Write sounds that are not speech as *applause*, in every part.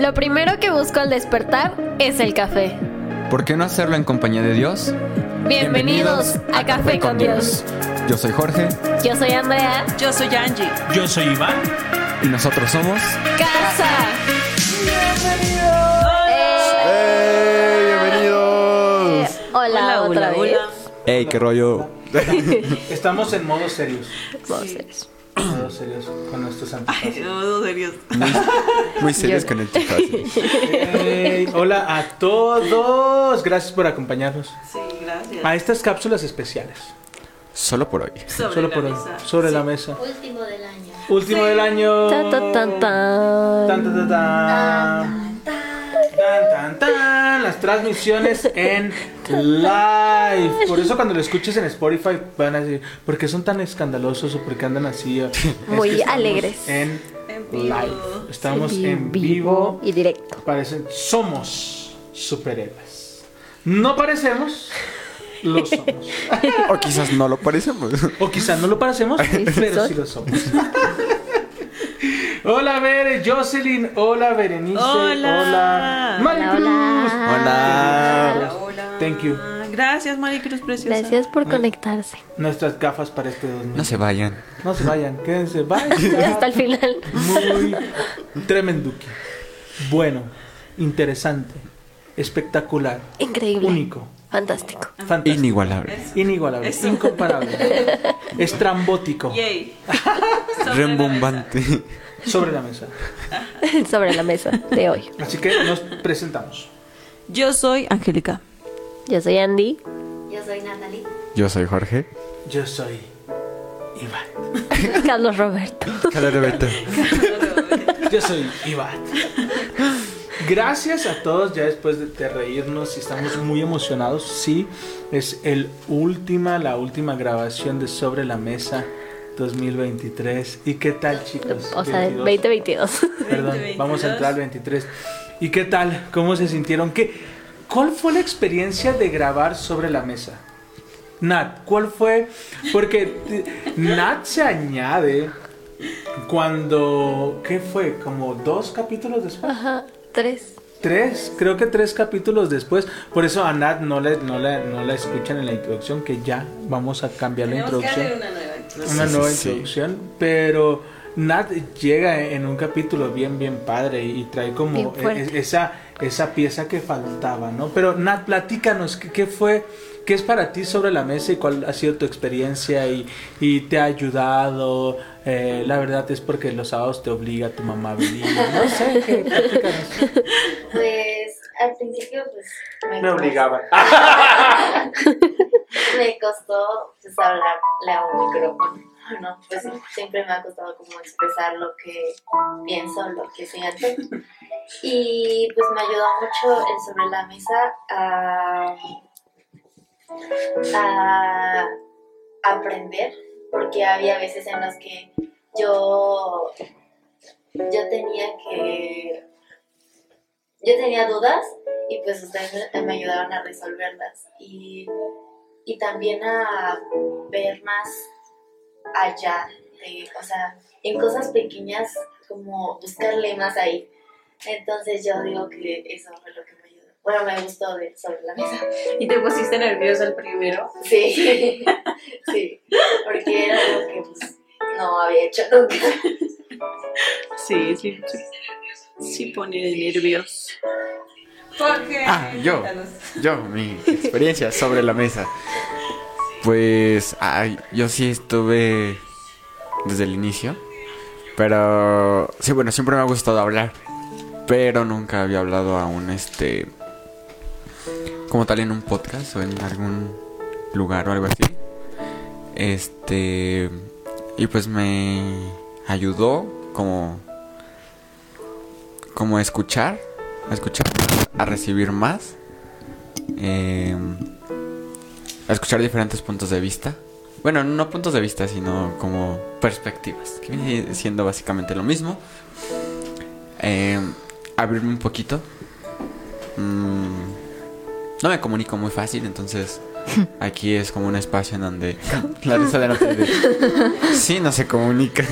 Lo primero que busco al despertar es el café. ¿Por qué no hacerlo en compañía de Dios? Bienvenidos, a, Café con Dios. Yo soy Jorge Yo soy Andrea. Yo soy Angie. Yo soy Iván. y nosotros somos... Casa. ¡Hey! ¡Bienvenidos! Hola, otra vez. ¡Hey, qué rollo! *laughs* Estamos en modo serios. Vamos a hacer serios con nuestros Ay, antepasados. no, serios. Muy serios Yo- con el chifazo. Hey, hola a todos. Gracias por acompañarnos Sí, gracias. a estas cápsulas especiales. Solo por hoy. Sobre Solo la por hoy. mesa. Sobre Sí. la mesa. Último del año. Último Sí. del año. Tan, tan, tan, tan. Tan, tan, tan, tan. Tan, tan, tan. Las transmisiones en live. Por eso cuando lo escuches en Spotify van a decir, ¿por qué son tan escandalosos o por qué andan así? Es que *laughs* Muy alegres. En En vivo. live. Estamos En en vivo. y directo. Parecen, somos superhéroes. No parecemos, lo *laughs* somos. O quizás no lo parecemos. O quizás no lo parecemos, *laughs* pero sí lo somos. Hola, Bere, Jocelyn. Hola, Berenice. Hola. Hola, Hola. Hola, hola. Thank you. Gracias, Maricruz Preciosa. Gracias por conectarse. Nuestras gafas para este 2000. No se vayan. No se vayan, quédense. *laughs* Bye. Hasta el final. Muy tremenduki. Bueno, interesante, espectacular, Increíble. único, Fantástico. fantástico, Inigualable. inigualable, Eso. incomparable, *laughs* estrambótico, Yay. *laughs* Sobre la Rembombante. sobre la mesa. Sobre la mesa de hoy. Así que nos presentamos. Yo soy Angélica. Yo soy Andy. Yo soy Natalie. Yo soy Jorge. Yo soy Iván. *laughs* Carlos Roberto. Calorobeto. Yo soy Iván. Gracias a todos ya después de, de reírnos y estamos muy emocionados. Sí, es el última, la última grabación de Sobre la Mesa 2023. ¿Y qué tal, chicos? O sea, 22. 2022. Perdón, 2022. vamos a entrar al 23. ¿Y qué tal? ¿Cómo se sintieron? ¿Qué, ¿Cuál fue la experiencia de grabar sobre la mesa? Nat, ¿cuál fue? Porque t- Nat se añade cuando... ¿Qué fue? ¿Como dos capítulos después? Ajá. Tres. Tres, creo que tres capítulos después. Por eso a Nat no la, no la, no la escuchan en la introducción, que ya vamos a cambiar la que introducción hacer una nueva introducción. una Sí, nueva sí, introducción, pero Nat llega en un capítulo bien, bien padre y trae como e- esa, esa pieza que faltaba, ¿no? Pero Nat, platícanos, ¿qué, qué fue, qué es para ti sobre la mesa y cuál ha sido tu experiencia y, y te ha ayudado? Eh, la verdad es porque los sábados te obliga tu mamá a venir, no sé, ¿qué? platícanos. Pues al principio pues me, Me obligaban. *laughs* me costó pues hablarle a un micrófono. No, pues siempre me ha costado como expresar lo que pienso, lo que siento. Y pues me ayudó mucho el sobre la mesa a, a aprender, porque había veces en las que yo, yo tenía que yo tenía dudas y pues ustedes me, ayudaron a resolverlas y, y también a ver más allá, de, o sea, en cosas pequeñas como buscarle más ahí. Entonces yo digo que eso fue lo que me ayudó. Bueno, me gustó de sobre la mesa. ¿Y te pusiste nerviosa el primero? Sí, *laughs* sí, porque era algo que pues, no había hecho nunca. Sí, sí. Sí, sí pone de nervios. ¿Por qué? Ah, yo. Yo, mi experiencia sobre la mesa. Pues, ay, yo sí estuve desde el inicio. Pero, sí, bueno, siempre me ha gustado hablar. Pero nunca había hablado aún, este. Como tal, en un podcast o en algún lugar o algo así. Este. Y pues me ayudó como. Como a escuchar. A escuchar a recibir más. eh, a escuchar diferentes puntos de vista. Bueno, no puntos de vista, sino como perspectivas. Que viene siendo básicamente lo mismo. Eh, abrirme un poquito. Mm, no me comunico muy fácil, entonces *laughs* aquí es como un espacio en donde *laughs* la risa de de, *laughs* Sí, no se comunica.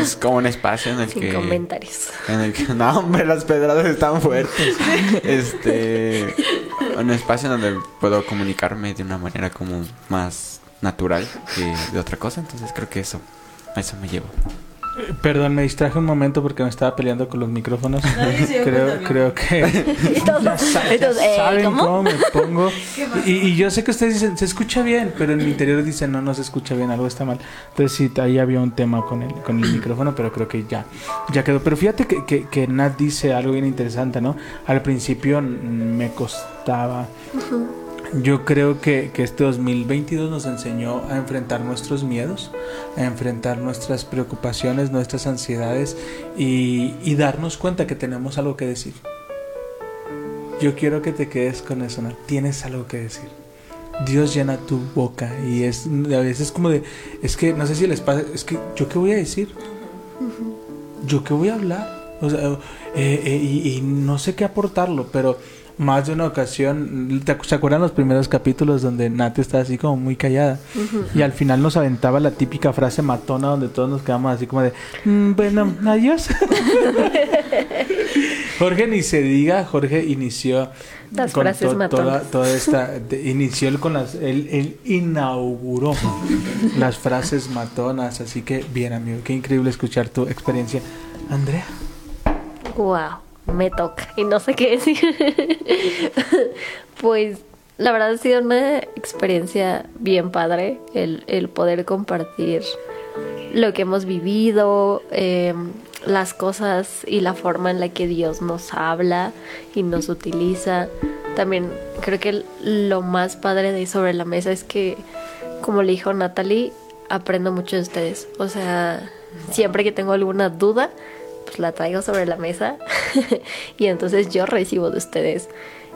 es como un espacio en el Sin que... comentarios. En el que, no, hombre, las pedradas están fuertes. Este, un espacio donde puedo comunicarme de una manera como más natural que de otra cosa. Entonces creo que eso, a eso me llevo. Perdón, me distraje un momento porque me estaba peleando con los micrófonos. Creo, creo que *laughs* *laughs* ya, saben ¿cómo? me pongo. *laughs* Y, y yo sé que ustedes dicen, se escucha bien, pero en mi interior dicen, no, no se escucha bien, algo está mal. Entonces sí, ahí había un tema con el, con el micrófono, pero creo que ya, ya quedó. Pero fíjate que, que, que Nat dice algo bien interesante, ¿no? Al principio me costaba. Yo creo que, que este 2022 nos enseñó a enfrentar nuestros miedos, a enfrentar nuestras preocupaciones, nuestras ansiedades y, y darnos cuenta que tenemos algo que decir. Yo quiero que te quedes con eso, ¿no? Tienes algo que decir. Dios llena tu boca y es a veces como de, es que no sé si les pasa, es que yo qué voy a decir, yo qué voy a hablar, o sea, eh, eh, y, y no sé qué aportarlo, pero más de una ocasión, ¿te acu- ¿se acuerdan los primeros capítulos donde Nat está así como muy callada? Y al final nos aventaba la típica frase matona donde todos nos quedamos así como de, "Mm, bueno, adiós. *laughs* Jorge ni se diga, Jorge inició Las frases to- matonas. toda, toda esta, de- inició él con las, él, él inauguró las frases matonas, así que bien amigo, qué increíble escuchar tu experiencia. Andrea. Wow, me toca y no sé qué decir. pues la verdad ha sido una experiencia bien padre el, el poder compartir lo que hemos vivido, eh, las cosas y la forma en la que Dios nos habla y nos utiliza. También creo que lo más padre de sobre la mesa es que, como le dijo Natalie, aprendo mucho de ustedes. O sea, siempre que tengo alguna duda, pues la traigo sobre la mesa *laughs* y entonces yo recibo de ustedes.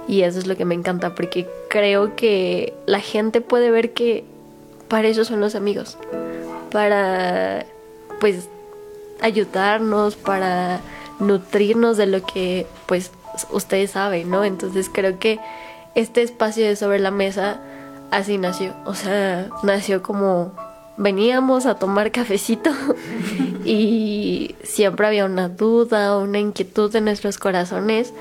Y eso es lo que me encanta porque creo que la gente puede ver que para eso son los amigos. Para, pues, ayudarnos, para nutrirnos de lo que, pues, ustedes saben, ¿no? Entonces creo que este espacio de sobre la mesa así nació. O sea, nació como veníamos a tomar cafecito *laughs* y siempre había una duda, una inquietud en nuestros corazones,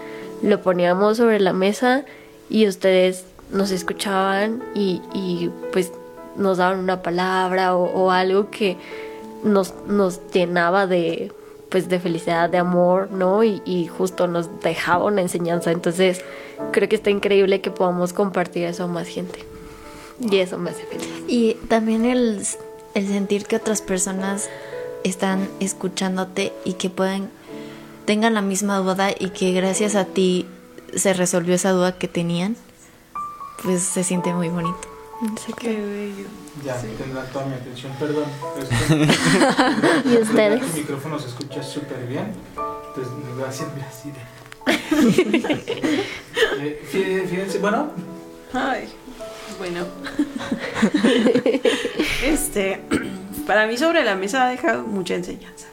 lo poníamos sobre la mesa y ustedes nos escuchaban y, y, pues nos daban una palabra o, o algo que nos, nos llenaba de pues de felicidad, de amor, ¿no? Y, y justo nos dejaba una enseñanza. Entonces creo que está increíble que podamos compartir eso a más gente. Y eso me hace feliz. Y también el, el sentir que otras personas están escuchándote y que pueden tengan la misma duda y que gracias a ti se resolvió esa duda que tenían, pues se siente muy bonito. Qué bello. Ya, tendrán toda mi atención, perdón. *laughs* ¿Y ustedes? El micrófono se escucha súper bien. Entonces me voy a hacer así *laughs* de... Eh, fí- Fíjense, bueno, Ay, bueno. *laughs* este, para mí sobre la mesa ha dejado mucha enseñanza.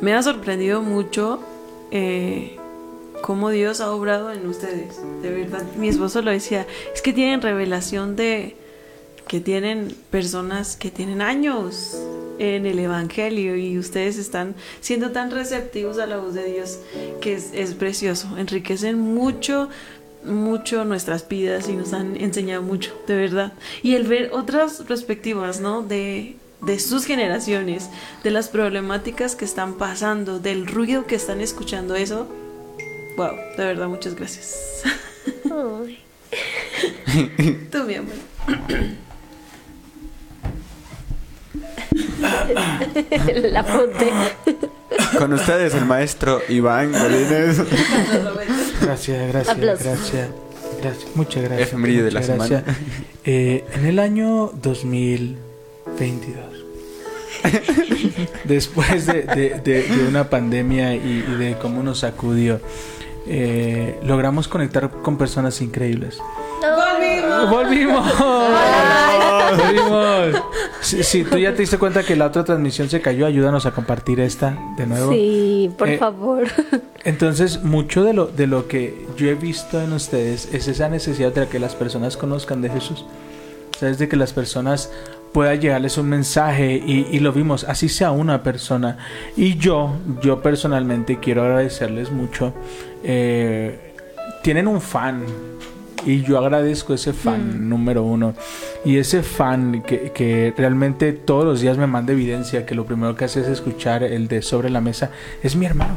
Me ha sorprendido mucho eh, cómo Dios ha obrado en ustedes. De verdad, mi esposo lo decía, es que tienen revelación de que tienen personas que tienen años en el Evangelio y ustedes están siendo tan receptivos a la voz de Dios que es, es precioso, enriquecen mucho, mucho nuestras vidas y nos han enseñado mucho, de verdad. Y el ver otras perspectivas, ¿no? De, de sus generaciones, de las problemáticas que están pasando, del ruido que están escuchando, eso, wow, de verdad, muchas gracias. *laughs* Tú, mi amor. La apunté. Con ustedes, el maestro Iván. *laughs* gracias, gracias, Aplausos. gracias. Gracias, muchas gracias. Efeméride de la semana. gracias. Eh, en el año 2022, *laughs* después de, de- de- de una pandemia y, y de cómo nos sacudió, eh, logramos conectar con personas increíbles. ¡Volvimos! ¡Volvimos! Si, si tú ya te diste cuenta que la otra transmisión se cayó, ayúdanos a compartir esta de nuevo. Sí, por Eh, favor. Entonces, mucho de lo, de lo que yo he visto en ustedes es esa necesidad de que las personas conozcan de Jesús. O sea, es de que las personas pueda llegarles un mensaje y, y lo vimos, así sea una persona. Y yo, yo personalmente quiero agradecerles mucho. Eh, tienen un fan y yo agradezco ese fan número uno. Y ese fan que, que realmente todos los días me manda evidencia que lo primero que hace es escuchar el de sobre la mesa es mi hermano.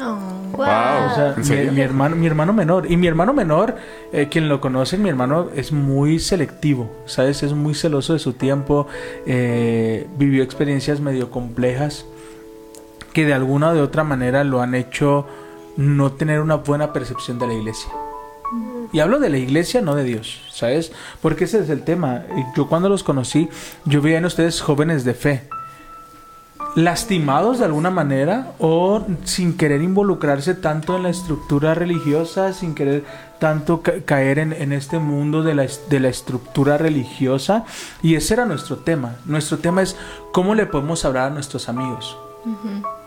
Oh. Wow. O sea, mi hermano, mi hermano menor. Y mi hermano menor, eh, quien lo conoce, mi hermano es muy selectivo, ¿sabes? Es muy celoso de su tiempo. eh, vivió experiencias medio complejas que de alguna o de otra manera lo han hecho no tener una buena percepción de la iglesia. Y hablo de la iglesia, no de Dios, ¿sabes? Porque ese es el tema. Yo cuando los conocí, yo veía en ustedes jóvenes de fe lastimados de alguna manera o sin querer involucrarse tanto en la estructura religiosa, sin querer tanto ca- caer en, en este mundo de la, de la estructura religiosa. Y ese era nuestro tema. Nuestro tema es cómo le podemos hablar a nuestros amigos.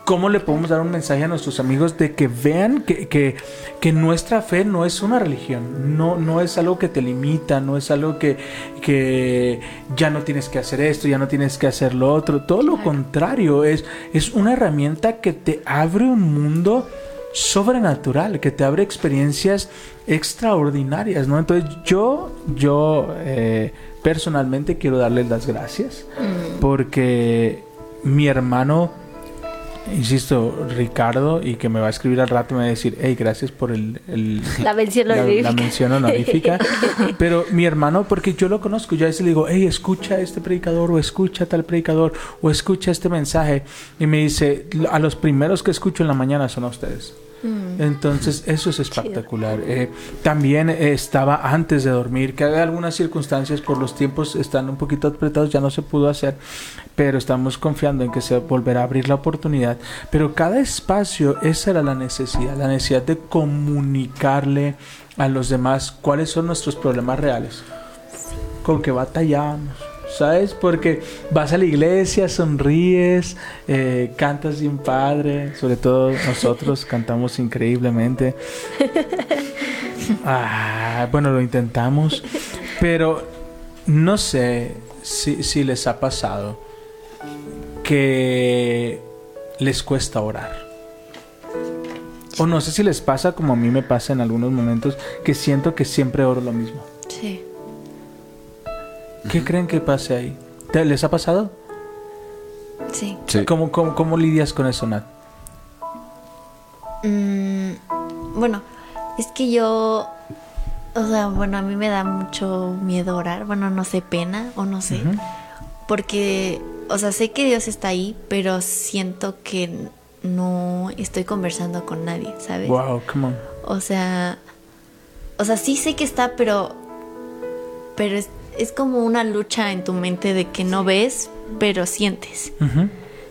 ¿Cómo le podemos dar un mensaje a nuestros amigos de que vean que, que, que nuestra fe no es una religión, no, no es algo que te limita, no es algo que, que ya no tienes que hacer esto, ya no tienes que hacer lo otro, todo lo contrario, es, es una herramienta que te abre un mundo sobrenatural, que te abre experiencias extraordinarias, ¿no? Entonces yo, yo eh, personalmente quiero darles las gracias porque mi hermano insisto, Ricardo, y que me va a escribir al rato, me va a decir, hey, gracias por el, el- La mención la, mención honorífica. *laughs* Pero mi hermano, porque yo lo conozco, yo a veces le digo, hey, escucha a este predicador, o escucha a tal predicador, o escucha este mensaje. Y me dice, a los primeros que escucho en la mañana son a ustedes. Entonces, eso es espectacular. Eh, también eh, estaba antes de dormir, que hay algunas circunstancias por los tiempos están un poquito apretados, ya no se pudo hacer, pero estamos confiando en que se volverá a abrir la oportunidad. Pero cada espacio, esa era la necesidad, la necesidad de comunicarle a los demás cuáles son nuestros problemas reales, con que batallamos. ¿Sabes? Porque vas a la iglesia, sonríes, eh, cantas bien padre, sobre todo nosotros *laughs* cantamos increíblemente. Ah, bueno, lo intentamos, pero no sé si, si les ha pasado que les cuesta orar. O no sé si les pasa como a mí me pasa en algunos momentos que siento que siempre oro lo mismo. Sí. ¿Qué creen que pase ahí? ¿Te- ¿Les ha pasado? Sí. Sí. ¿Cómo, cómo, cómo lidias con eso, Nat? Mm, bueno, es que yo, o sea, bueno, a mí me da mucho miedo orar, bueno, no sé, pena o no sé, porque, o sea, sé que Dios está ahí, pero siento que no estoy conversando con nadie, ¿sabes? Wow, come on. O sea, o sea, sí sé que está, pero, pero es, es como una lucha en tu mente de que no ves, pero sientes.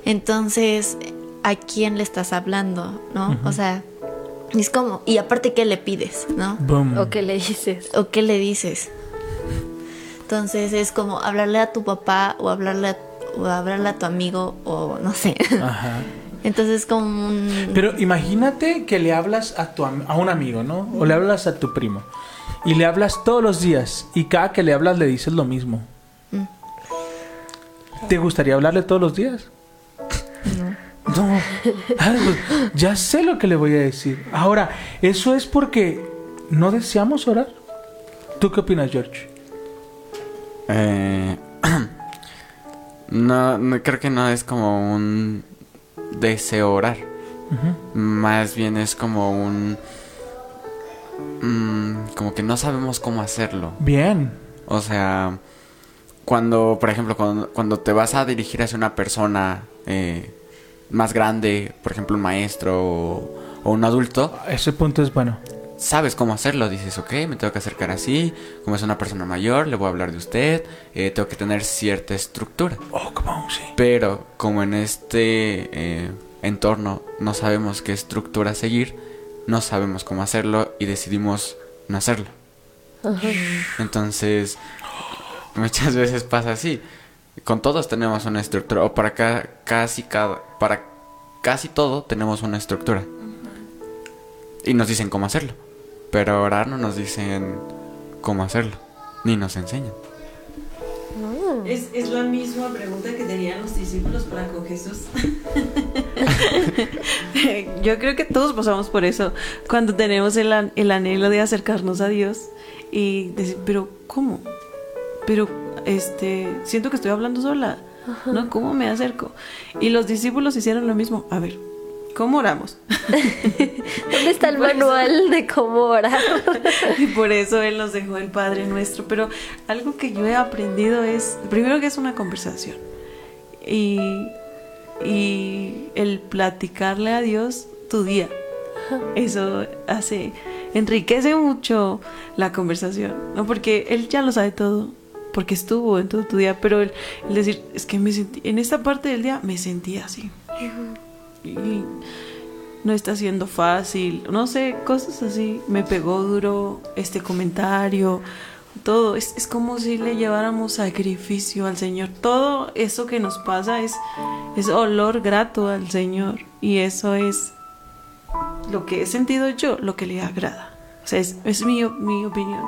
Entonces, ¿a quién le estás hablando? ¿No? O sea, es como, y aparte, ¿qué le pides? ¿No? Boom. ¿O qué le dices? ¿O qué le dices? Entonces es como hablarle a tu papá o hablarle a, o hablarle a tu amigo o no sé. Ajá. *laughs* Entonces como un... Pero imagínate que le hablas a, tu, am- a un amigo, ¿no? O le hablas a tu primo. Y le hablas todos los días. Y cada que le hablas le dices lo mismo. ¿Te gustaría hablarle todos los días? No. Ah, pues, ya sé lo que le voy a decir. Ahora, eso es porque no deseamos orar. ¿Tú qué opinas, George? Eh, *clears throat* no, no, creo que no es como un deseo orar. Más bien es como un... mm, como que no sabemos cómo hacerlo. Bien. O sea, cuando, por ejemplo, cuando, cuando te vas a dirigir hacia una persona eh, más grande, por ejemplo, un maestro o, o un adulto, Ese punto es bueno. sabes cómo hacerlo. Dices, ok, me tengo que acercar así. Como es una persona mayor, le voy a hablar de usted. eh, tengo que tener cierta estructura. Oh, on, sí. Pero como en este eh, entorno no sabemos qué estructura seguir, no sabemos cómo hacerlo y decidimos no hacerlo. Entonces, muchas veces pasa así. Con todos tenemos una estructura, o para ca- casi cada, para casi todo tenemos una estructura. Y nos dicen cómo hacerlo. Pero ahora no nos dicen cómo hacerlo, ni nos enseñan. Es, es la misma pregunta que tenían los discípulos para con Jesús. *laughs* Yo creo que todos pasamos por eso cuando tenemos el, an- el anhelo de acercarnos a Dios y decir, pero ¿cómo? Pero este, siento que estoy hablando sola, ¿no? ¿Cómo me acerco? Y los discípulos hicieron lo mismo. A ver, ¿cómo oramos? *laughs* ¿Dónde está el Por eso- manual de cómo orar? *laughs* Y por eso Él nos dejó el Padre Nuestro. Pero algo que yo he aprendido es, primero que es una conversación. Y, y el platicarle a Dios tu día. Eso hace, enriquece mucho la conversación, ¿no? Porque Él ya lo sabe todo, porque estuvo en todo tu día, pero el, el decir, es que me sentí, en esta parte del día me sentí así. No está siendo fácil, no sé, cosas así. Me pegó duro este comentario, todo. Es, es como si le lleváramos sacrificio al Señor. Todo eso que nos pasa es, es olor grato al Señor. Y eso es lo que he sentido yo, lo que le agrada. Es, es mi opinión.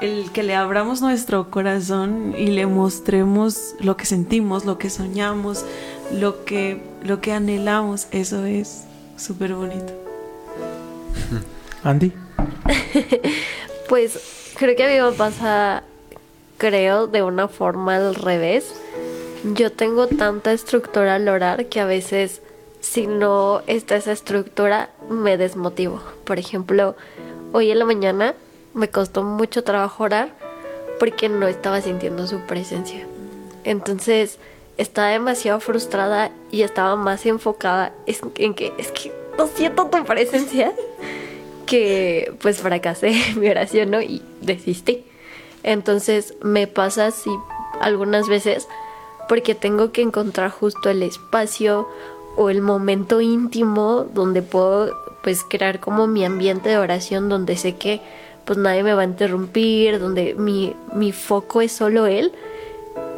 El que le abramos nuestro corazón y le mostremos lo que sentimos, lo que soñamos, lo que, lo que anhelamos, eso es súper bonito. Andy. *laughs* Pues creo que a mí me pasa, creo, de una forma al revés. Yo tengo tanta estructura al orar que a veces si no está esa estructura me desmotivo. Por ejemplo, hoy en la mañana me costó mucho trabajo orar porque no estaba sintiendo su presencia. Entonces estaba demasiado frustrada y estaba más enfocada en que es que no siento tu presencia *laughs* que pues fracasé *laughs* mi oración ¿no? y desistí. Entonces me pasa así algunas veces porque tengo que encontrar justo el espacio o el momento íntimo donde puedo pues crear como mi ambiente de oración donde sé que pues nadie me va a interrumpir, donde mi, mi foco es solo él.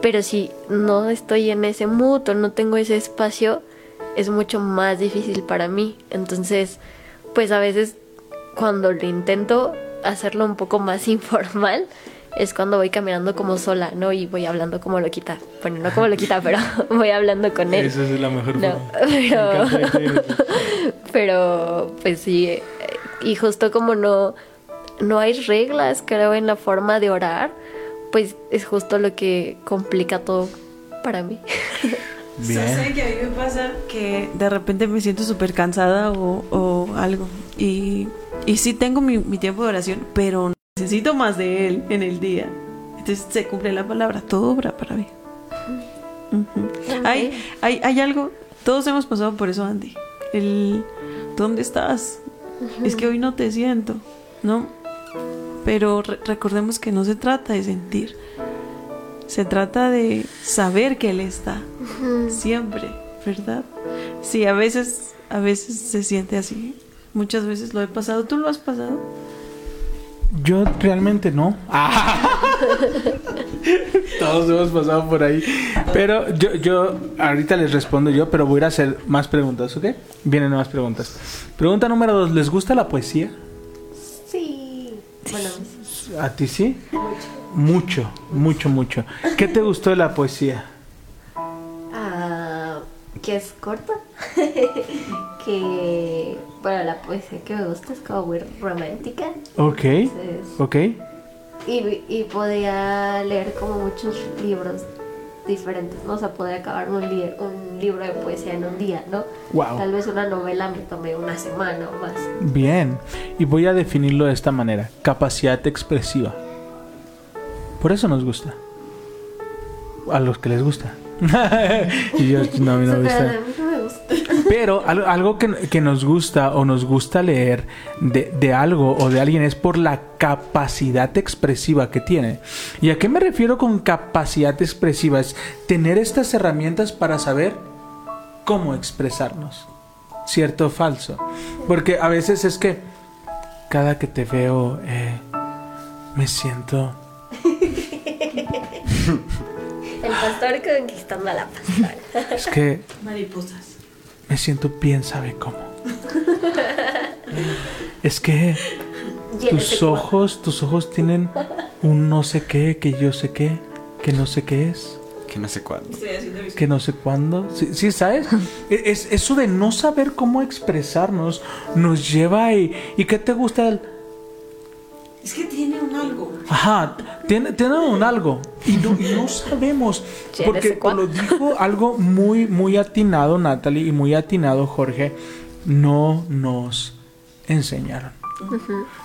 Pero si no estoy en ese mood o no tengo ese espacio, es mucho más difícil para mí. Entonces, pues a veces cuando lo intento hacerlo un poco más *laughs* informal, es cuando voy caminando como sola, ¿no? Y voy hablando como loquita. Bueno, no como *laughs* loquita, pero *laughs* voy hablando con él. Esa es la mejor No, forma. pero, pero pues sí, y justo como no, no hay reglas, creo, en la forma de orar, pues es justo lo que complica todo para mí. *laughs* Bien. ¿Saben que a mí me pasa que de repente me siento súper cansada o, o algo? Y, y sí tengo mi, mi tiempo de oración, pero necesito más de él en el día. Entonces se cumple la palabra, todo obra para mí. Ujú. hay, hay, hay algo, todos hemos pasado por eso, Andy. El, ¿dónde estás? Es que hoy no te siento, ¿no? Pero re- recordemos que no se trata de sentir, se trata de saber que Él está siempre, ¿verdad? Sí, a veces, a veces se siente así. Muchas veces lo he pasado. ¿Tú lo has pasado? Yo realmente no. *laughs* Todos hemos pasado por ahí. Pero yo, yo, ahorita les respondo yo, pero voy a ir a hacer más preguntas, ¿ok? Vienen más preguntas. Pregunta número dos, ¿les gusta la poesía? Bueno, ¿A ti sí? Mucho, mucho, mucho. ¿Qué te gustó de la poesía? ah, que es corta. *laughs* que, bueno, la poesía que me gusta es como muy romántica. Ok, Entonces, ok. y, y podía leer como muchos libros diferentes, ¿no? O sea, podía acabar un, li- un libro de poesía en un día, ¿no? Wow. Tal vez una novela me tomé una semana o más. Bien. Y voy a definirlo de esta manera. Capacidad expresiva. Por eso nos gusta. A los que les gusta. *laughs* y yo, no, a mí no me gusta. Pero al- algo que, que nos gusta o nos gusta leer de, de algo o de alguien es por la capacidad expresiva que tiene. ¿Y a qué me refiero con capacidad expresiva? Es tener estas herramientas para saber cómo expresarnos. ¿Cierto o falso? Porque a veces es que cada que te veo eh, me siento... *laughs* El pastor conquistando a la pastora. Es que Mariposas. Me siento bien, ¿sabe cómo? Es que *laughs* tus ojos, tus ojos tienen un no sé qué que yo sé qué. que no sé qué es, Que no sé cuándo. Estoy haciendo mis- que no sé cuándo. Sí, sí, ¿sabes? *laughs* E- es, eso de no saber cómo expresarnos nos lleva y... ¿Y qué te gusta? el- Es que tiene un algo. Ajá, tiene, tiene un algo y no, y no sabemos. *laughs* Porque lo dijo algo muy, muy atinado Natalie y muy atinado Jorge. No nos enseñaron.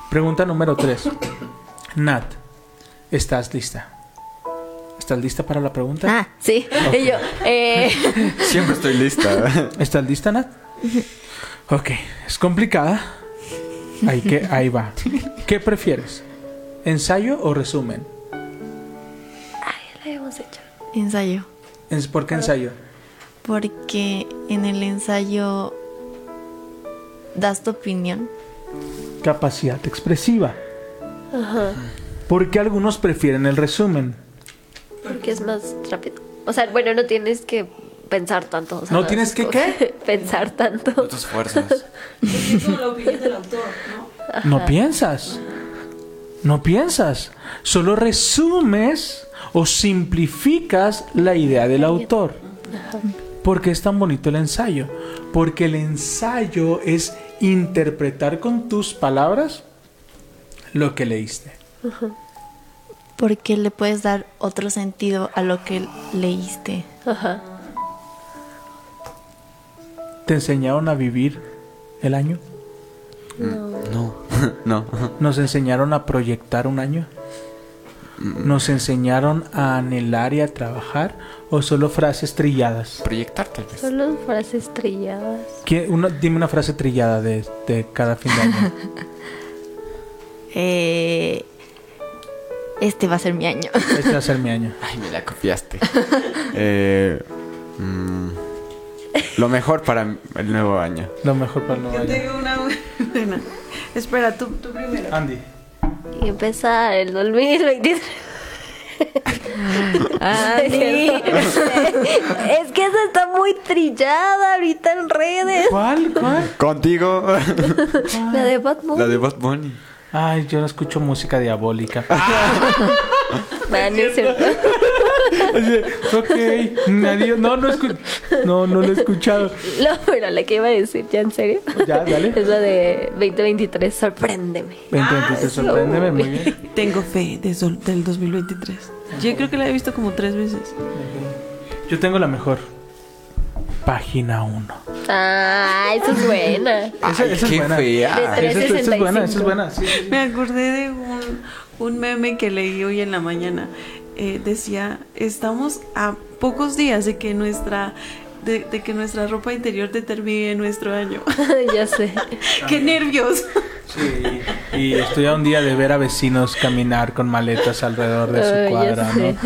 Pregunta número 3. Nat, ¿estás lista? ¿Estás lista para la pregunta? Ah, sí. Y yo, eh, *laughs* Siempre estoy lista. ¿Estás lista, Nat? Ok, es complicada. Ahí, que, ahí va. ¿Qué prefieres? ¿Ensayo o resumen? La hemos hecho. Ensayo. Es- ¿Por qué ensayo? Porque en el ensayo das tu opinión. Capacidad expresiva. ¿Por qué algunos prefieren el resumen? Porque es más rápido. O sea, bueno, no tienes que pensar tanto. o sea, ¿No tienes que qué? *laughs* pensar tanto. No te esfuerzas. *laughs* Es como la opinión del autor, ¿no? No piensas. No piensas. Solo resumes o simplificas la idea del autor. ¿Por qué es tan bonito el ensayo? Porque el ensayo es interpretar con tus palabras lo que leíste. Porque le puedes dar otro sentido a lo que leíste. Ajá. ¿Te enseñaron a vivir el año? No, *laughs* no. ¿Nos enseñaron a proyectar un año? ¿Nos enseñaron a anhelar y a trabajar? ¿O solo frases trilladas? Proyectar tal vez. Solo frases trilladas. ¿Qué- una- dime una frase trillada de, de cada fin de año. *laughs* Eh, este va a ser mi año. Este va a ser mi año. *laughs* Ay, me la copiaste. Eh, mm, lo mejor para el nuevo año. Lo mejor para el nuevo Yo año. tengo una buena. Espera, tú, tú primero. Andy. Y empezar el 2023. Andy. *laughs* es que esa está muy trillada ahorita en redes. ¿Cuál? ¿Cuál? Contigo. La de Batman. La de Bad Bunny. Ay, yo no escucho música diabólica. Ah, es cierto. *laughs* ok, nadie, no, no escu- no, no lo he escuchado. No, pero la que iba a decir, ya en serio. Ya, dale. Es la de 2023, sorpréndeme. Vente, vente, te sorpréndeme, muy bien. Tengo fe de sol- del 2023. Yo creo que la he visto como tres veces. Yo tengo la mejor. Página 1. Ah, esa es buena. Esa, es buena. fea. Esa, es- esa es buena, esa es 365. buena. sí, sí, sí. Me acordé de un, un meme que leí hoy en la mañana. Eh, decía, estamos a pocos días de que nuestra de, de que nuestra ropa interior determine nuestro año. *laughs* ya sé. *laughs* ¡Qué nervios! Sí, y estoy a un día de ver a vecinos caminar con maletas alrededor de su cuadra. ¿no? No,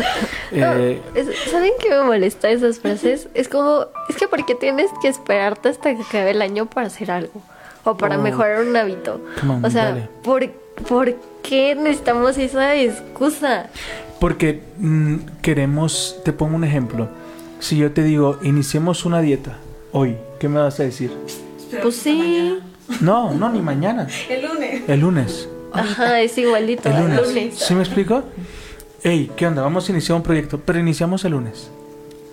Eh, es- ¿Saben qué me molesta esas frases? Es como, es que porque tienes que esperarte hasta que acabe el año para hacer algo o para Oh. mejorar un hábito. On, o sea, dale. ¿por, ¿por qué necesitamos esa excusa? Porque mm, queremos, te pongo un ejemplo. Si yo te digo, iniciemos una dieta hoy, ¿qué me vas a decir? Pues sí. No, no, ni mañana. *laughs* El lunes. El lunes. Ajá, es igualito. El El lunes. lunes. ¿Sí me explico? Ey, ¿qué onda? Vamos a iniciar un proyecto, pero iniciamos el lunes.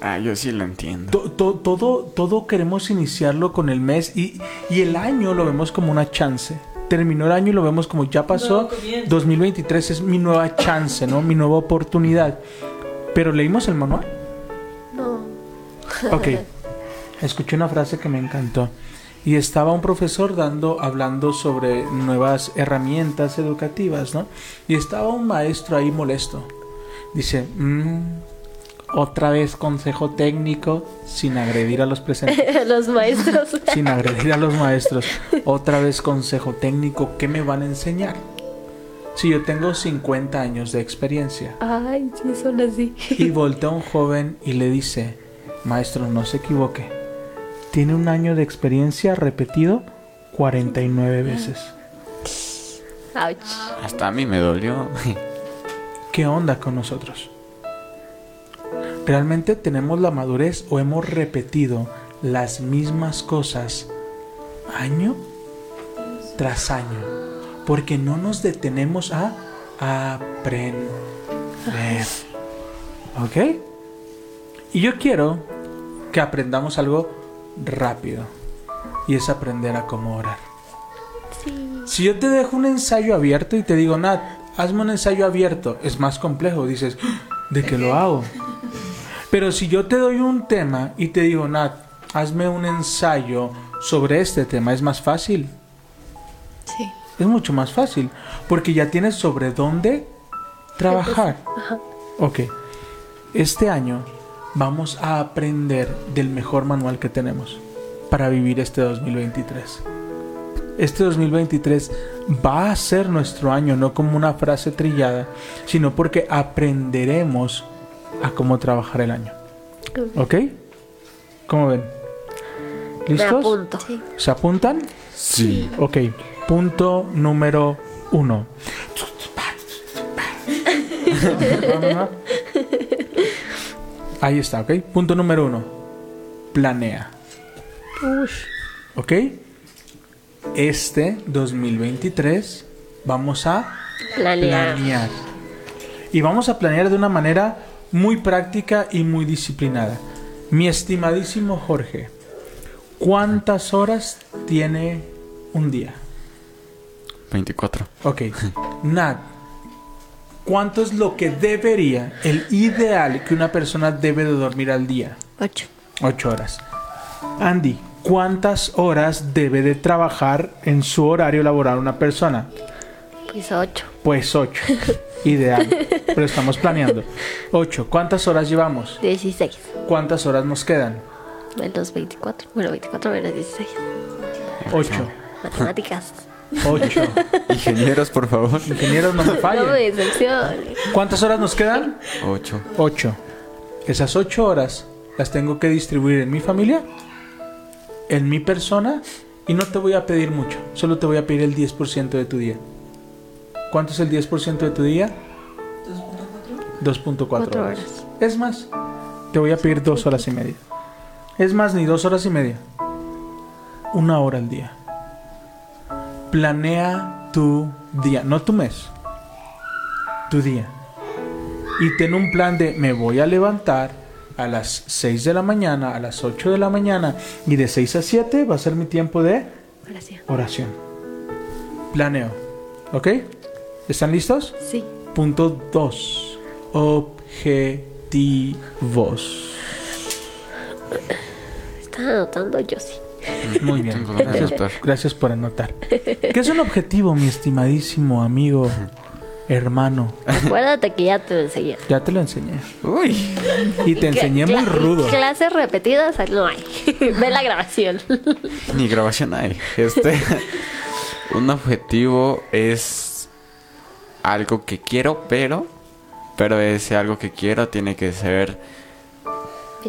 Ah, yo sí lo entiendo. To- to- todo, todo queremos iniciarlo con el mes y, y el año lo vemos como una chance. Terminó el año y lo vemos como ya pasó. Nuevo comienzo. 2023 es mi nueva chance, ¿no? Mi nueva oportunidad. Pero leímos el manual. No. Ok. Escuché una frase que me encantó. Y estaba un profesor dando, hablando sobre nuevas herramientas educativas, ¿no? Y estaba un maestro ahí molesto. Dice, "Mm, otra vez consejo técnico sin agredir a los presentes. *laughs* Los maestros. *laughs* sin agredir a los maestros. Otra vez consejo técnico, ¿qué me van a enseñar? Si yo tengo 50 años de experiencia. Ay, sí, son así. Y voltea un joven y le dice, maestro, no se equivoque. Tiene un año de experiencia repetido 49 veces. Ouch. Hasta a mí me dolió. ¿Qué onda con nosotros? ¿Realmente tenemos la madurez o hemos repetido las mismas cosas año tras año? Porque no nos detenemos a aprender. ¿Ok? Y yo quiero que aprendamos algo rápido. Y es aprender a cómo orar. Si yo te dejo un ensayo abierto y te digo, Nat, hazme un ensayo abierto, es más complejo. Dices, "Ah, ¿de qué lo hago? Pero si yo te doy un tema y te digo, Nat, hazme un ensayo sobre este tema, es más fácil. Sí. Es mucho más fácil. Porque ya tienes sobre dónde trabajar. Ok. Este año vamos a aprender del mejor manual que tenemos para vivir este 2023. Este 2023 va a ser nuestro año, no como una frase trillada, sino porque aprenderemos a cómo trabajar el año. ¿Ok? ¿Cómo ven? Me ¿Listos? apunto. Sí. ¿Se apuntan? Sí. Ok, punto número uno. Ahí está, ok. Punto número uno. Planea. Ok. Este 2023 vamos a Planear. planear. Y vamos a planear de una manera muy práctica y muy disciplinada. Mi estimadísimo Jorge, ¿cuántas horas tiene un día? 24. Ok. Nat, ¿cuánto es lo que debería, el ideal que una persona debe de dormir al día? Ocho. Ocho horas. Andy, ¿cuántas horas debe de trabajar en su horario laboral una persona? Pues ocho. Pues ocho. *laughs* Ideal. Pero estamos planeando. Ocho. ¿Cuántas horas llevamos? 16. ¿Cuántas horas nos quedan? Menos 24. Bueno, 24 menos 16. Ocho. Matemáticas. Ocho. *laughs* Ingenieros, por favor. Ingenieros, no me No me fallen. decepciones. ¿Cuántas horas nos quedan? 8. Ocho. Esas ocho horas las tengo que distribuir en mi familia, en mi persona, y no te voy a pedir mucho. Solo te voy a pedir el 10% de tu día. ¿Cuánto es el 10% de tu día? 2.4 Cuatro horas. horas. Es más, te voy a pedir dos horas y media. Es más, ni dos horas y media. Una hora al día. Planea tu día, no tu mes. Tu día. Y ten un plan de me voy a levantar a las 6 de la mañana, a las 8 de la mañana y de 6 a 7 va a ser mi tiempo de Oración. oración. Planeo. ¿Ok? ¿Están listos? Sí. Punto 2. Objetivos. Está anotando yo sí. Muy bien. Gracias, gracias por anotar. ¿Qué es un objetivo, mi estimadísimo amigo, hermano? Acuérdate que ya te lo enseñé. Ya te lo enseñé. Uy. Y te enseñé muy rudo. Clases repetidas no hay. *laughs* Ve la grabación. Ni grabación hay. Este. *laughs* un objetivo es algo que quiero, pero. Pero ese algo que quiero tiene que ser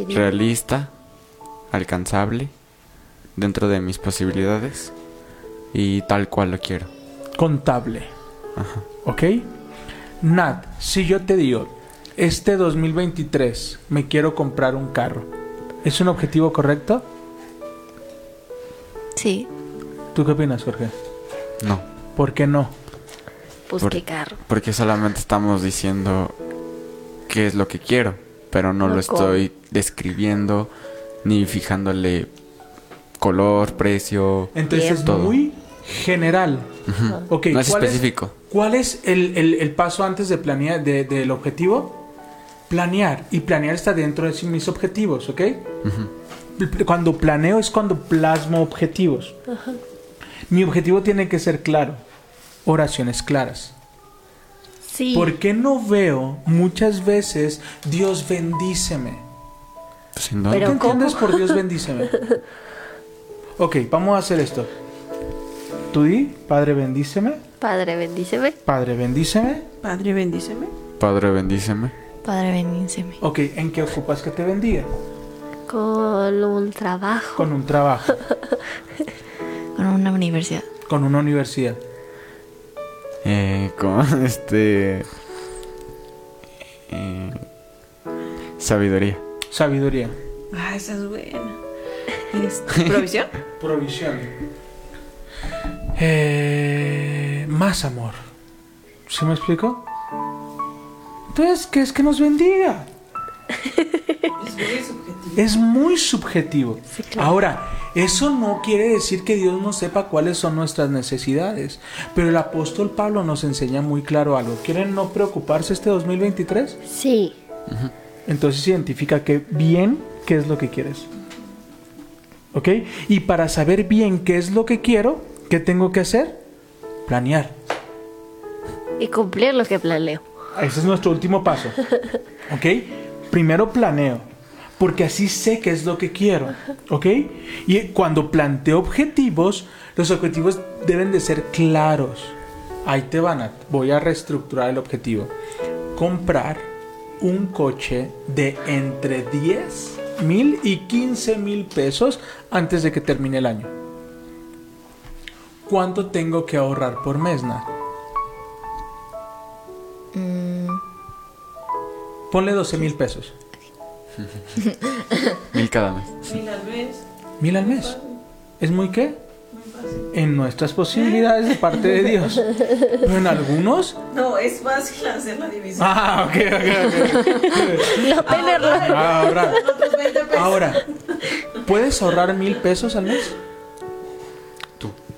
realista, alcanzable, dentro de mis posibilidades y tal cual lo quiero. Contable. ¿Ok? Nat, si yo te digo, este 2023 me quiero comprar un carro, ¿es un objetivo correcto? Sí. ¿Tú qué opinas, Jorge? No, ¿Por qué no? Pues Por- qué carro. porque solamente estamos diciendo qué es lo que quiero, pero no No lo estoy describiendo ni fijándole color, precio. Entonces es Todo. muy general. Ok, no es ¿cuál específico. ¿Cuál es el, el- el paso antes de planear de- del objetivo? Planear. Y planear está dentro de mis objetivos, ¿ok? Cuando planeo es cuando plasmo objetivos. Mi objetivo tiene que ser claro. Oraciones claras. Sí. ¿Por qué no veo muchas veces Dios bendíceme? ¿en dónde? Pero- ¿Qué entiendes por Dios bendíceme? *laughs* Ok, vamos a hacer esto. Tú di, Padre bendíceme, Padre, bendíceme. Padre bendíceme. Padre, bendíceme. Padre, bendíceme. Padre, bendíceme. Ok, ¿en qué ocupas que te bendiga? Con un trabajo. Con un trabajo, *laughs* Con una universidad. con una universidad. Eh, con *laughs* este. eh, sabiduría. Sabiduría. Ah, esa es buena. Este, ¿Provisión? *laughs* Provisión. Eh, más amor. ¿Sí me explico? Entonces, ¿qué es que nos bendiga? Es *laughs* subjetivo. Es muy subjetivo. Sí, claro. Ahora, eso no quiere decir que Dios no sepa cuáles son nuestras necesidades. Pero el apóstol Pablo nos enseña muy claro algo. ¿Quieren no preocuparse este 2023? Sí. Entonces identifica que bien qué es lo que quieres. ¿Ok? Y para saber bien qué es lo que quiero, ¿qué tengo que hacer? Planear. Y cumplir lo que planeo. Ese es nuestro último paso. *laughs* ¿Ok? Primero planeo. Porque así sé qué es lo que quiero. ¿Ok? Y cuando planteo objetivos, los objetivos deben de ser claros. Ahí te van a... Voy a reestructurar el objetivo. Comprar un coche de entre 10 mil y 15 mil pesos antes de que termine el año. ¿Cuánto tengo que ahorrar por mes, Nat? Mm, Ponle 12 mil pesos. *laughs* Mil cada mes. Mil al mes. Mil al mes. ¿Es muy qué? Muy fácil. En nuestras posibilidades de parte de Dios. *laughs* Pero en algunos. No, es fácil hacer la división. Ah, ok, ok, ok. *laughs* No tenerlo. Ahora, Otros 20 pesos. ahora, ¿puedes ahorrar mil pesos al mes?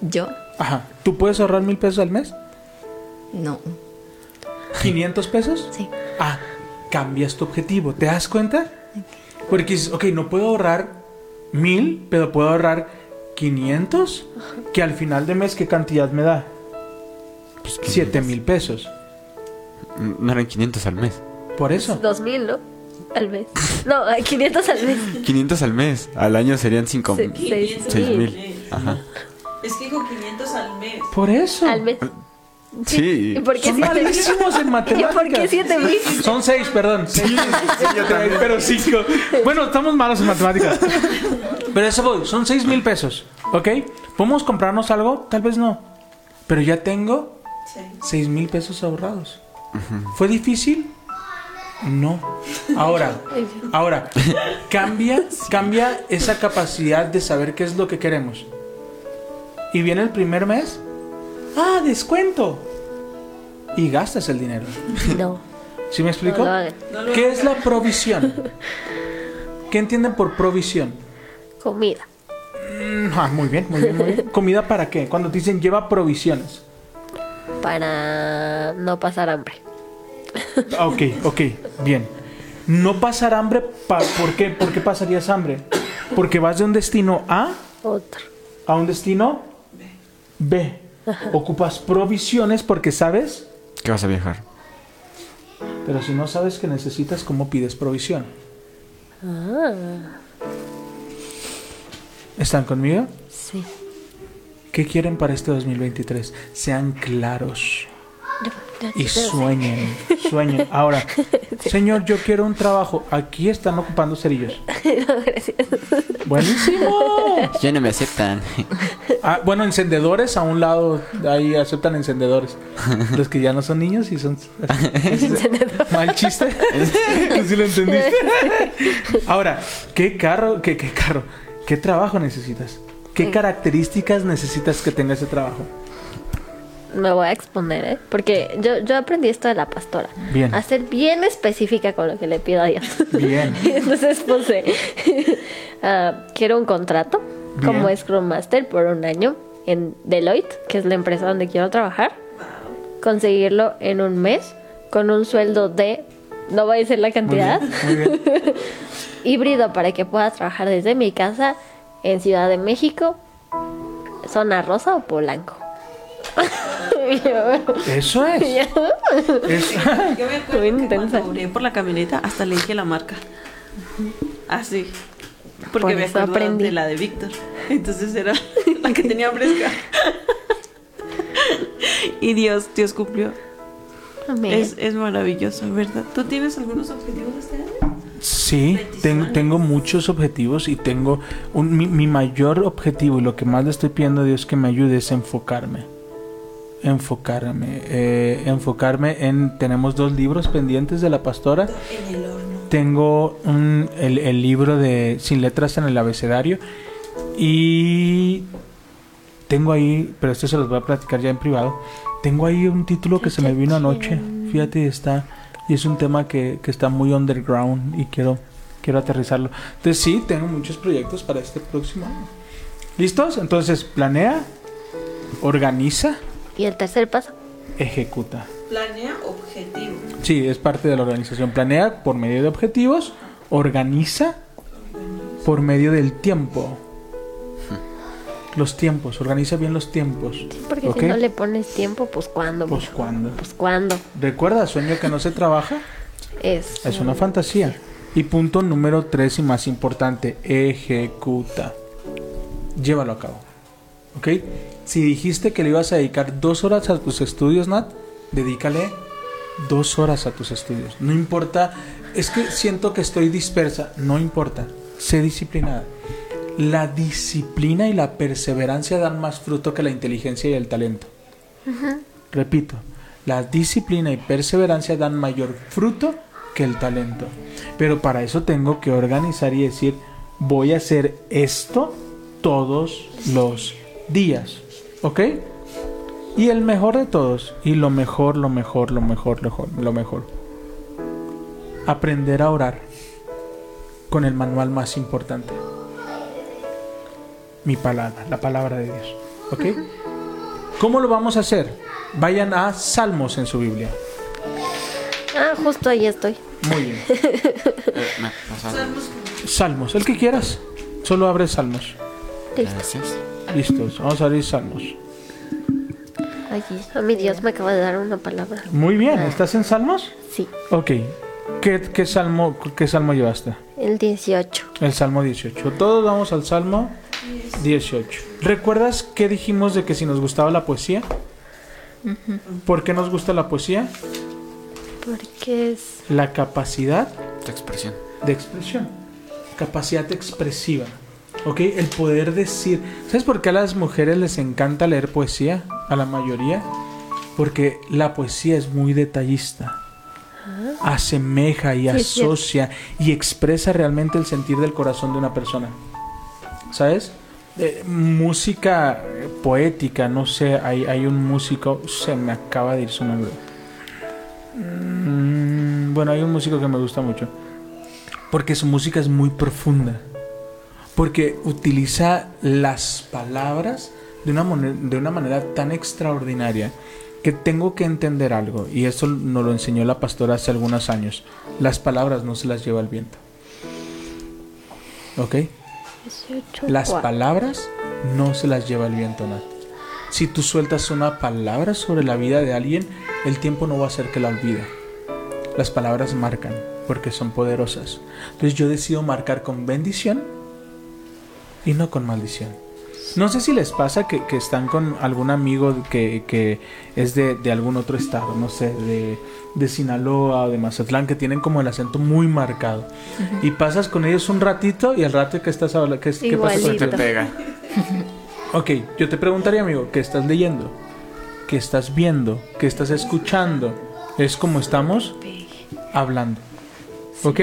¿Yo? Ajá. ¿Tú puedes ahorrar mil pesos al mes? No. ¿500 pesos? Sí. Ah, cambias tu objetivo. ¿Te das cuenta? Porque dices, ok, no puedo ahorrar mil, pero puedo ahorrar 500. Que al final de mes, ¿qué cantidad me da? Pues, 7 mil pesos. No eran 500 al mes. Por eso. Dos mil, ¿no? Al mes. No, 500 al mes. *laughs* 500 al mes. Al año serían 5 Sí. mil. 500 Seis al mil. mes. Ajá. Es que dijo 500 al mes. Por eso. Al mes. Sí. ¿Y por qué Son siete mil? malísimos en ¿Y matemáticas. por qué siete mil? Son seis, perdón. Seis. Pero cinco. Bueno, estamos malos en matemáticas. Pero eso voy, son seis mil pesos. ¿Ok? ¿Podemos comprarnos algo? Tal vez no. Pero ya tengo seis mil pesos ahorrados. ¿Fue difícil? No. Ahora, ahora, cambia, cambia esa capacidad de saber qué es lo que queremos. Y viene el primer mes. ¡Ah, descuento! Y gastas el dinero. No. ¿Sí me explico? No. No ¿Qué es la provisión? *laughs* ¿Qué entienden por provisión? Comida. Mm, Ah, muy bien, muy bien, muy bien. *laughs* ¿Comida para qué? Cuando te dicen lleva provisiones. Para no pasar hambre. Ah, Ok, ok, bien. No pasar hambre, pa- ¿por qué? ¿Por qué pasarías hambre? Porque vas de un destino A Otro. a un destino B. Ocupas provisiones porque sabes, ¿Qué vas a viajar? pero si no sabes que necesitas, ¿cómo pides provisión? Ah, ¿Están conmigo? sí. ¿Qué quieren para este 2023? Sean claros. Y sueñen, sueñen. Ahora, *laughs* señor, yo quiero un trabajo. Aquí están ocupando cerillos. *laughs* Buenísimo. *laughs* Ya no me aceptan. Ah, bueno, encendedores a un lado, ahí aceptan encendedores. Los que ya no son niños y son mal chiste. ¿Sí lo entendiste? Ahora, ¿qué carro, qué, qué carro, qué trabajo necesitas? ¿Qué características necesitas que tenga ese trabajo? Me voy a exponer, ¿eh? Porque yo, yo aprendí esto de la pastora. Bien. A ser bien específica con lo que le pido a Dios. Bien. *laughs* Entonces puse, *laughs* ah, quiero un contrato Bien. como Scrum Master por un año en Deloitte, que es la empresa donde quiero trabajar. Conseguirlo en un mes con un sueldo de, no voy a decir la Muy cantidad, bien, muy bien. *laughs* híbrido para que pueda trabajar desde mi casa en Ciudad de México, zona rosa o Polanco. *laughs* Eso es. ya. Es- Yo me acuerdo Muy que cuando por la camioneta hasta le dije la marca. Así. Porque Por me eso acuerdo aprendí. de la de Víctor. Entonces era *laughs* la que tenía fresca. *laughs* y Dios, Dios cumplió. Amén. Es, es maravilloso, ¿verdad? ¿Tú tienes algunos objetivos este año? Sí, ten- tengo muchos objetivos y tengo un, mi, mi mayor objetivo y lo que más le estoy pidiendo a Dios que me ayude es enfocarme. Enfocarme. eh, enfocarme en... Tenemos dos libros pendientes de la pastora. En el horno. Tengo un- el, el libro de Sin letras en el abecedario. Y tengo ahí, pero esto se los voy a platicar ya en privado. Tengo ahí un título que se me vino anoche. Fíjate, está y es un tema que, que está muy underground y quiero, quiero aterrizarlo. Entonces sí, tengo muchos proyectos para este próximo año. ¿Listos? Entonces planea, organiza, Y el tercer paso. ejecuta. Planea objetivo. Sí, es parte de la organización. Planea por medio de objetivos, organiza por medio del tiempo. Los tiempos, organiza bien los tiempos. Sí, porque si no le pones tiempo, pues cuándo. Pues mijo? cuando. Pues cuándo. Recuerda, sueño que no se trabaja Es. es una fantasía. Y punto número tres y más importante, ejecuta. Llévalo a cabo. ¿Ok? Si dijiste que le ibas a dedicar dos horas a tus estudios, Nat, dedícale dos horas a tus estudios. No importa, es que siento que estoy dispersa, no importa. Sé disciplinada. La disciplina y la perseverancia dan más fruto que la inteligencia y el talento. Repito, la disciplina y perseverancia dan mayor fruto que el talento. Pero para eso tengo que organizar y decir, voy a hacer esto todos los días. ¿Ok? Y el mejor de todos, y lo mejor, lo mejor, lo mejor, lo mejor, lo mejor. Aprender a orar con el manual más importante. Mi palabra, la palabra de Dios. ¿Ok? ¿Cómo lo vamos a hacer? Vayan a Salmos en su Biblia. Ah, justo ahí estoy. Muy bien. *laughs* Pasaron. Salmos, el que quieras. Solo abre Salmos. Gracias. Listos, vamos a abrir Salmos. Allí. A mi Dios me acaba de dar una palabra. Muy bien, ¿estás en Salmos? Sí. Ok. ¿Qué, qué salmo, ¿Qué salmo llevaste? El 18. El Salmo 18. Todos vamos al Salmo 18. ¿Recuerdas qué dijimos de que si nos gustaba la poesía? ¿Por qué nos gusta la poesía? Porque es. La capacidad Tu expresión. de expresión, capacidad expresiva, ¿ok? El poder decir, ¿sabes por qué a las mujeres les encanta leer poesía? A la mayoría, porque la poesía es muy detallista, asemeja y asocia y expresa realmente el sentir del corazón de una persona, ¿sabes? Eh, música eh, poética, no sé, hay, hay un músico, se me acaba de ir su nombre. Mm, bueno, hay un músico que me gusta mucho. Porque su música es muy profunda. Porque utiliza las palabras de una, de una manera tan extraordinaria que tengo que entender algo. Y eso nos lo enseñó la pastora hace algunos años. Las palabras no se las lleva el viento. ¿Ok? 18. Las palabras no se las lleva el viento, Nat. Si tú sueltas una palabra sobre la vida de alguien, el tiempo no va a hacer que la olvide. Las palabras marcan porque son poderosas. Entonces yo decido marcar con bendición y no con maldición. No sé si les pasa que, que están con algún amigo que, que es de, de algún otro estado, no sé, de, de Sinaloa o de Mazatlán, que tienen como el acento muy marcado. Y pasas con ellos un ratito y al rato que estás hablando, ¿qué, qué pasa con Igualito. Te pega. Ok, yo te preguntaría, amigo, ¿qué estás leyendo? ¿Qué estás viendo? ¿Qué estás escuchando? Es como estamos hablando. ¿Ok?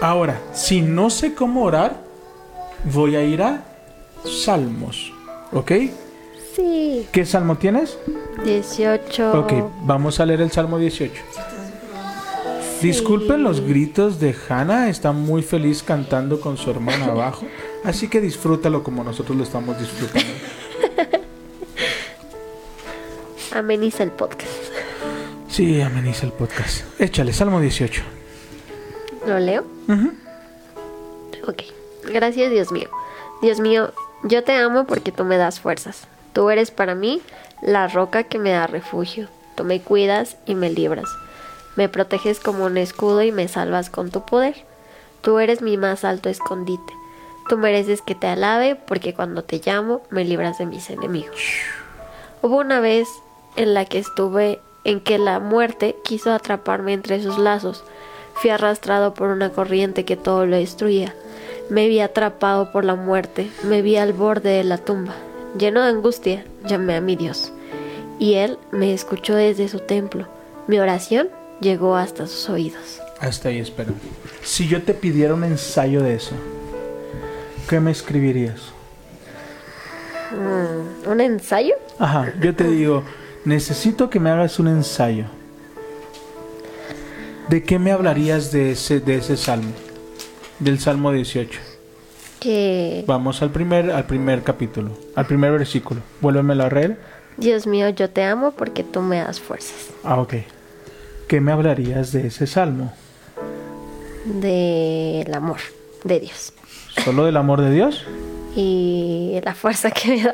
Ahora, si no sé cómo orar, voy a ir a Salmos. ¿Ok? Sí. ¿Qué salmo tienes? 18. Ok, vamos a leer el Salmo 18. Disculpen los gritos de Hannah, está muy feliz cantando con su hermana *laughs* abajo, así que disfrútalo como nosotros lo estamos disfrutando. *laughs* Ameniza el podcast. Sí, ameniza el podcast. Échale, Salmo 18. ¿Lo leo? Ujú. Ok. Gracias, Dios mío. Dios mío, yo te amo porque tú me das fuerzas. Tú eres para mí la roca que me da refugio. Tú me cuidas y me libras. Me proteges como un escudo y me salvas con tu poder. Tú eres mi más alto escondite. Tú mereces que te alabe porque cuando te llamo me libras de mis enemigos. Hubo una vez en la que estuve en que la muerte quiso atraparme entre sus lazos. Fui arrastrado por una corriente que todo lo destruía. Me vi atrapado por la muerte, me vi al borde de la tumba. Lleno de angustia, llamé a mi Dios. Y Él me escuchó desde su templo. Mi oración llegó hasta sus oídos. Hasta ahí espero. Si yo te pidiera un ensayo de eso, ¿qué me escribirías? Mm, ¿Un ensayo? Ajá, yo te digo, necesito que me hagas un ensayo. ¿De qué me hablarías de ese, de ese salmo? Del Salmo 18. Que Vamos al primer, al primer capítulo, al primer versículo. Vuélvemelo a leer. Dios mío, yo te amo porque tú me das fuerzas. Ah, ok. ¿Qué me hablarías de ese salmo? Del amor de Dios. ¿Solo del amor de Dios? Y la fuerza que me da.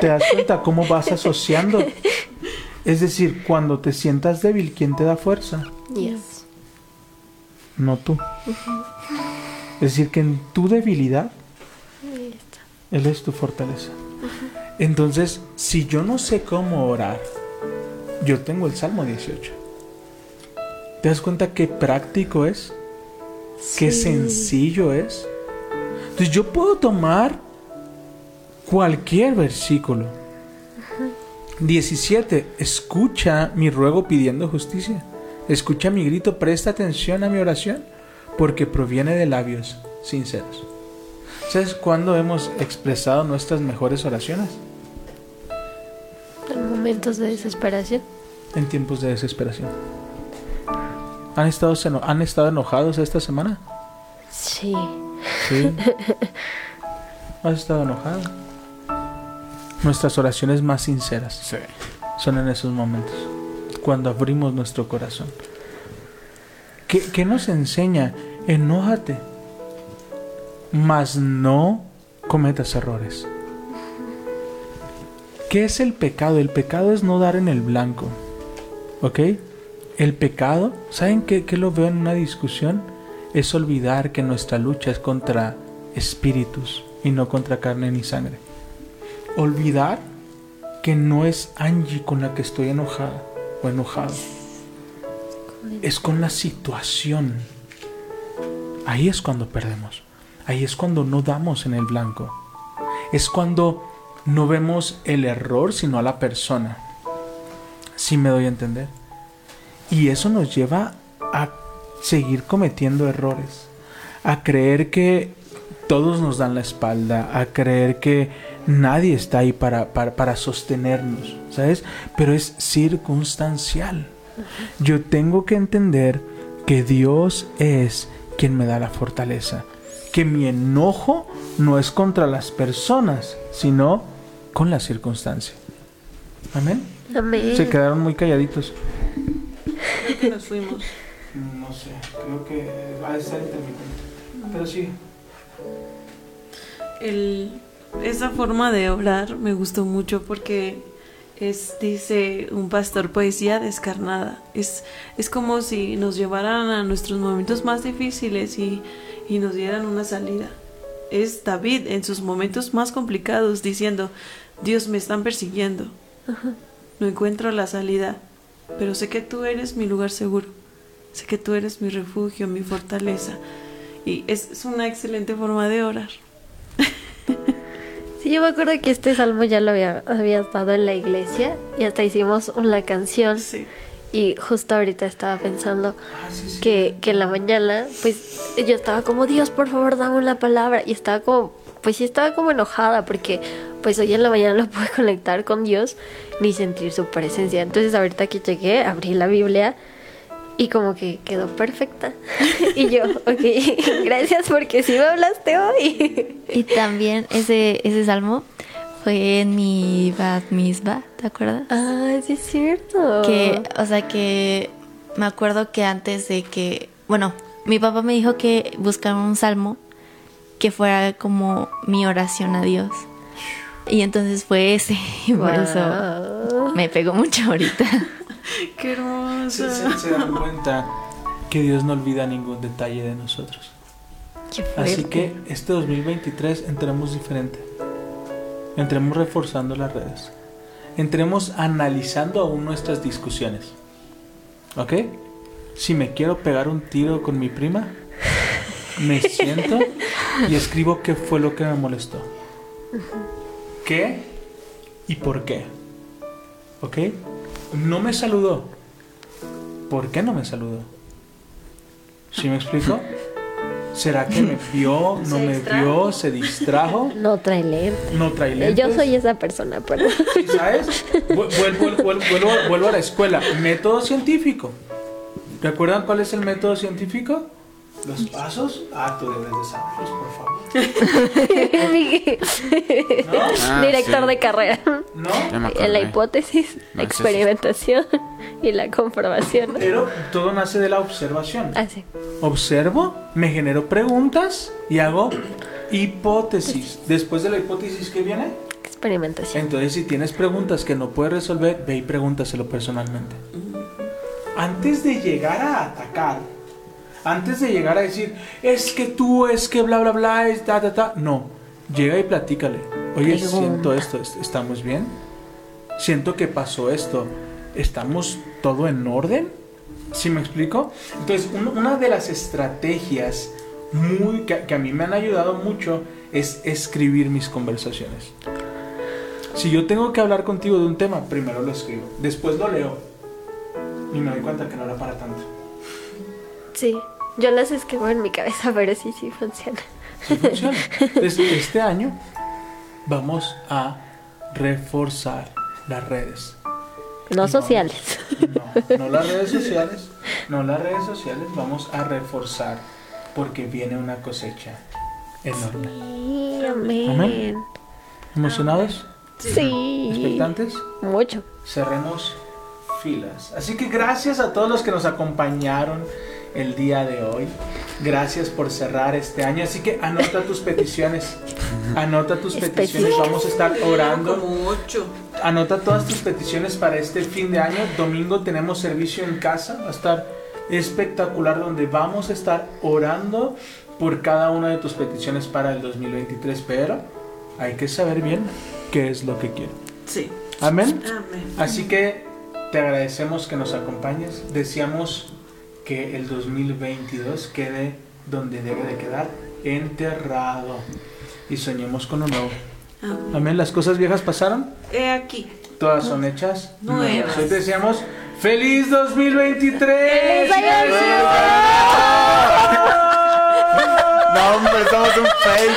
¿Te das cuenta cómo vas asociando? Es decir, cuando te sientas débil, ¿quién te da fuerza? Yes. No tú. Es decir, que en tu debilidad, Él es tu fortaleza. Entonces, si yo no sé cómo orar, yo tengo el Salmo 18. ¿Te das cuenta qué práctico es? Qué sencillo es. Entonces yo puedo tomar cualquier versículo. 17. Escucha mi ruego pidiendo justicia. Escucha mi grito, presta atención a mi oración, porque proviene de labios sinceros. ¿Sabes cuándo hemos expresado nuestras mejores oraciones? En momentos de desesperación. En tiempos de desesperación. ¿Han estado, seno- ¿Han estado enojados esta semana? Sí. Sí. ¿Has estado enojado? Nuestras oraciones más sinceras Sí. son en esos momentos, cuando abrimos nuestro corazón. ¿Qué, nos enseña? Enójate, mas no cometas errores. ¿Qué es el pecado? El pecado es no dar en el blanco. ¿Ok? El pecado, ¿saben qué, qué lo veo en una discusión? Es olvidar que nuestra lucha es contra espíritus y no contra carne ni sangre. Olvidar que no es Angie con la que estoy enojada o enojado. Es con la situación. Ahí es cuando perdemos. Ahí es cuando no damos en el blanco. Es cuando no vemos el error, sino a la persona. Si me doy a entender. Y eso nos lleva a seguir cometiendo errores. A creer que todos nos dan la espalda. A creer que nadie está ahí para, para, para sostenernos. ¿Sabes? Pero es circunstancial. Yo tengo que entender que Dios es quien me da la fortaleza. Que mi enojo no es contra las personas, sino con la circunstancia. Amén. Amén. Se quedaron muy calladitos. Creo que nos fuimos. No sé, creo que va a ser intermitente. Pero sí. El, esa forma de orar me gustó mucho porque es, dice un pastor, poesía descarnada. Es, es como si nos llevaran a nuestros momentos más difíciles y, y nos dieran una salida. Es David en sus momentos más complicados diciendo, Dios me están persiguiendo. No encuentro la salida, pero sé que tú eres mi lugar seguro. Sé que tú eres mi refugio, mi fortaleza. Y es, es una excelente forma de orar. Yo me acuerdo que este salmo ya lo había, había dado en la iglesia y hasta hicimos una canción. Sí. Y justo ahorita estaba pensando Ah, que, que en la mañana, pues yo estaba como, Dios, por favor, dame una palabra. Y estaba como, pues sí, estaba como enojada porque pues hoy en la mañana no *laughs* pude conectar con Dios ni sentir su presencia. Entonces ahorita que llegué, abrí la Biblia y como que quedó perfecta. *laughs* y yo, ok, *laughs* gracias porque sí me hablaste hoy. *laughs* Y también ese, ese salmo fue en mi Bat Mitzvah, ¿te acuerdas? ah, sí es cierto. Que, o sea, que me acuerdo que antes de que, bueno, mi papá me dijo que buscara un salmo que fuera como mi oración a Dios. Y entonces fue ese, y por eso me pegó mucho ahorita. *laughs* Qué Se, hermosa. se- se dan cuenta que Dios no olvida ningún detalle de nosotros. Qué Así que este 2023 entremos diferente. Entremos reforzando las redes. Entremos analizando aún nuestras discusiones. ¿Ok? Si me quiero pegar un tiro con mi prima, me *laughs* siento y escribo qué fue lo que me molestó. ¿Qué y por qué? ¿Ok? No me saludó. ¿Por qué no me saludó? ¿Sí me explico? ¿Será que me vio, *laughs* no me vio, se distrajo? *laughs* No trae lentes. No trae lentes. Yo soy esa persona, perdón. ¿Sí ¿Sabes? Vu- Vuelvo, vuelvo- vuelvo- vuelvo a la escuela. Método científico. ¿Recuerdan cuál es el método científico? Los pasos. Ah, tú debes de saberlos, por favor. *laughs* ¿No? Ah, Director sí. de carrera. ¿No? La hipótesis, sí. experimentación *laughs* y la comprobación. Pero todo nace de la observación. Así. Observo, me genero preguntas y hago hipótesis. Después de la hipótesis, ¿qué viene? Experimentación. Entonces, si tienes preguntas que no puedes resolver, ve y pregúntaselo personalmente. Antes de llegar a atacar, antes de llegar a decir, es que tú, es que bla, bla, bla, es ta, ta, ta. No, llega y platícale. Oye, Pregunta. siento esto, est- ¿estamos bien? Siento que pasó esto. ¿Estamos todo en orden? ¿Sí me explico? Entonces, un- una de las estrategias muy, que, que a mí me han ayudado mucho es escribir mis conversaciones. Si yo tengo que hablar contigo de un tema, primero lo escribo, después lo leo y me doy cuenta que no era para tanto. Sí. Yo las escribo en mi cabeza, *laughs* pero sí, sí funciona. Sí funciona. Este año vamos a reforzar las redes. No sociales. No, no las redes sociales, no las redes sociales, vamos a reforzar porque viene una cosecha enorme. Sí, amén. Amén. ¿Emocionados? Sí. ¿Expectantes? Mucho. cerremos filas. Así que gracias a todos los que nos acompañaron el día de hoy. Gracias por cerrar este año. Así que anota tus peticiones. Anota tus peticiones. Vamos a estar orando. Como ocho. Anota todas tus peticiones para este fin de año. Domingo tenemos servicio en casa. Va a estar espectacular donde vamos a estar orando por cada una de tus peticiones para el 2023. Pero hay que saber bien qué es lo que quiero. Sí. Amén. Amén. Así que te agradecemos que nos acompañes. Deseamos que el 2022 quede donde debe de quedar, enterrado. Y soñemos con lo nuevo. Amén. Amén. Las cosas viejas pasaron, He aquí. todas son hechas Nuevas. Hoy te deseamos feliz 2023. ¡Feliz año *laughs* No, hombre, somos un fake.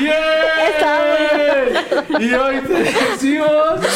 ¡Yeah! Y hoy te decimos *laughs*